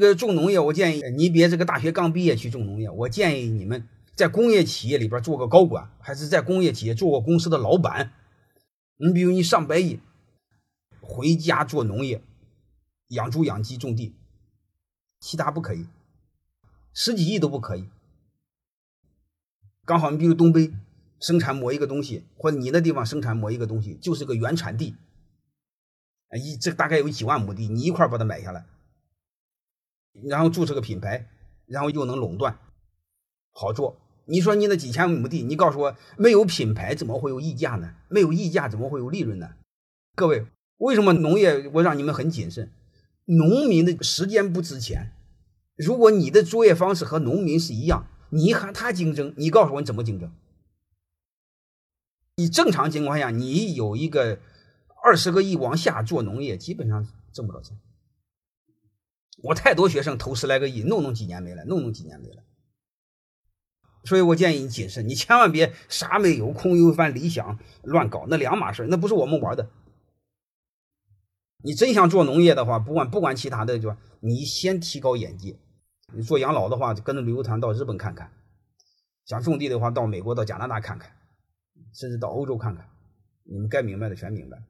这个种农业，我建议你别这个大学刚毕业去种农业，我建议你们在工业企业里边做个高管，还是在工业企业做个公司的老板。你比如你上百亿，回家做农业，养猪养鸡种地，其他不可以，十几亿都不可以。刚好你比如东北生产某一个东西，或者你那地方生产某一个东西，就是个原产地，一这大概有几万亩地，你一块把它买下来。然后注册个品牌，然后又能垄断，好做。你说你那几千亩地，你告诉我没有品牌怎么会有溢价呢？没有溢价怎么会有利润呢？各位，为什么农业我让你们很谨慎？农民的时间不值钱。如果你的作业方式和农民是一样，你和他竞争，你告诉我你怎么竞争？你正常情况下，你有一个二十个亿往下做农业，基本上挣不着钱。我太多学生投十来个亿，弄弄几年没了，弄弄几年没了。所以我建议你谨慎，你千万别啥没有，空有一番理想乱搞，那两码事那不是我们玩的。你真想做农业的话，不管不管其他的，就你先提高眼界。你做养老的话，跟着旅游团到日本看看；想种地的话，到美国、到加拿大看看，甚至到欧洲看看。你们该明白的全明白。